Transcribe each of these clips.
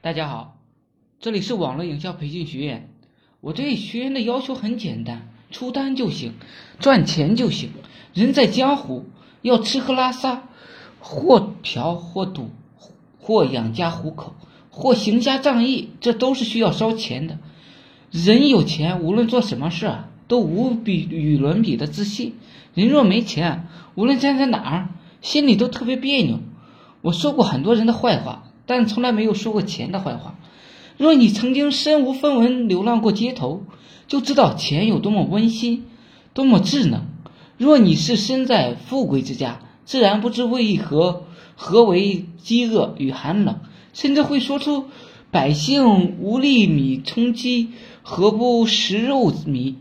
大家好，这里是网络营销培训学院。我对学员的要求很简单，出单就行，赚钱就行。人在江湖，要吃喝拉撒，或嫖或赌，或养家糊口，或行侠仗义，这都是需要烧钱的。人有钱，无论做什么事儿，都无比与伦比的自信。人若没钱，无论站在哪儿，心里都特别别扭。我说过很多人的坏话。但从来没有说过钱的坏话。若你曾经身无分文流浪过街头，就知道钱有多么温馨，多么智能。若你是身在富贵之家，自然不知为何何为饥饿与寒冷，甚至会说出“百姓无粒米充饥，何不食肉糜”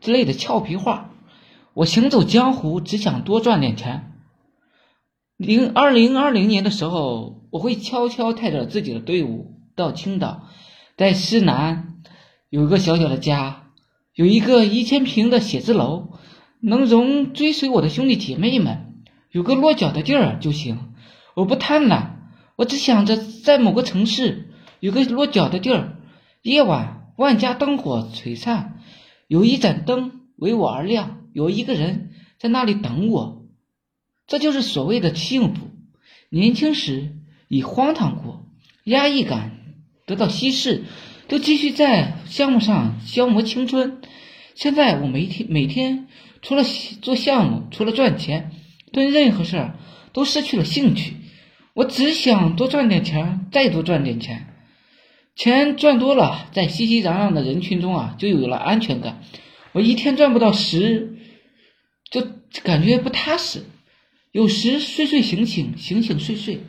之类的俏皮话。我行走江湖，只想多赚点钱。零二零二零年的时候，我会悄悄带着自己的队伍到青岛，在西南有一个小小的家，有一个一千平的写字楼，能容追随我的兄弟姐妹们，有个落脚的地儿就行。我不贪婪，我只想着在某个城市有个落脚的地儿，夜晚万家灯火璀璨，有一盏灯为我而亮，有一个人在那里等我。这就是所谓的幸福。年轻时已荒唐过，压抑感得到稀释，都继续在项目上消磨青春。现在我每天每天除了做项目，除了赚钱，对任何事儿都失去了兴趣。我只想多赚点钱，再多赚点钱。钱赚多了，在熙熙攘攘的人群中啊，就有了安全感。我一天赚不到十，就感觉不踏实。有时睡睡醒醒，醒醒睡睡，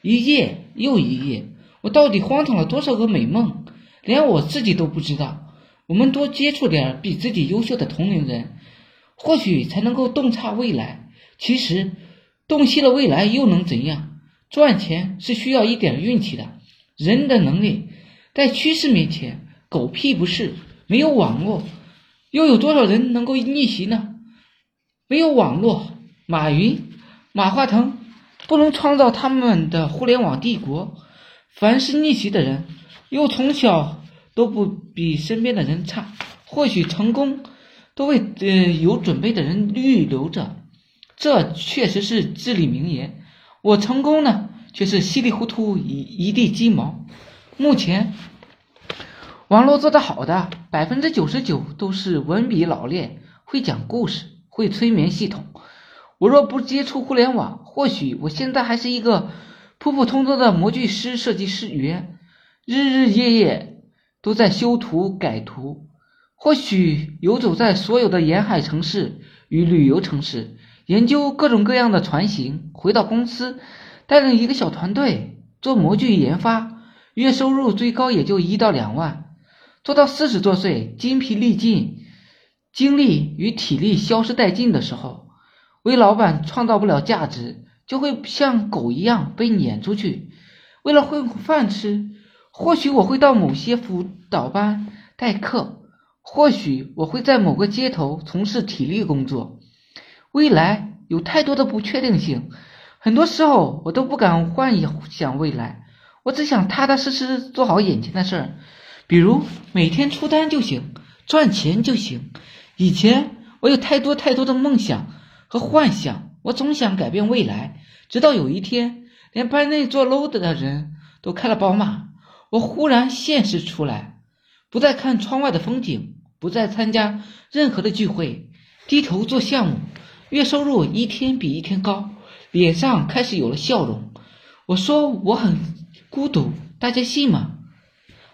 一夜又一夜，我到底荒唐了多少个美梦，连我自己都不知道。我们多接触点比自己优秀的同龄人，或许才能够洞察未来。其实，洞悉了未来又能怎样？赚钱是需要一点运气的。人的能力在趋势面前狗屁不是。没有网络，又有多少人能够逆袭呢？没有网络，马云。马化腾不能创造他们的互联网帝国。凡是逆袭的人，又从小都不比身边的人差。或许成功都为呃有准备的人预留着，这确实是至理名言。我成功呢，却是稀里糊涂一一地鸡毛。目前网络做得好的百分之九十九都是文笔老练，会讲故事，会催眠系统。我若不接触互联网，或许我现在还是一个普普通通的模具师、设计师员，日日夜夜都在修图改图。或许游走在所有的沿海城市与旅游城市，研究各种各样的船型。回到公司，带领一个小团队做模具研发，月收入最高也就一到两万。做到四十多岁，筋疲力尽，精力与体力消失殆尽的时候。为老板创造不了价值，就会像狗一样被撵出去。为了混饭吃，或许我会到某些辅导班代课，或许我会在某个街头从事体力工作。未来有太多的不确定性，很多时候我都不敢幻想未来。我只想踏踏实实做好眼前的事儿，比如每天出单就行，赚钱就行。以前我有太多太多的梦想。和幻想，我总想改变未来。直到有一天，连班内做 low 的人都开了宝马，我忽然现实出来，不再看窗外的风景，不再参加任何的聚会，低头做项目，月收入一天比一天高，脸上开始有了笑容。我说我很孤独，大家信吗？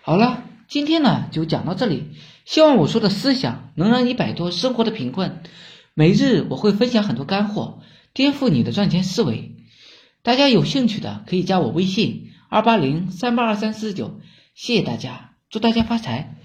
好了，今天呢就讲到这里，希望我说的思想能让你摆脱生活的贫困。每日我会分享很多干货，颠覆你的赚钱思维。大家有兴趣的可以加我微信二八零三八二三四九，谢谢大家，祝大家发财。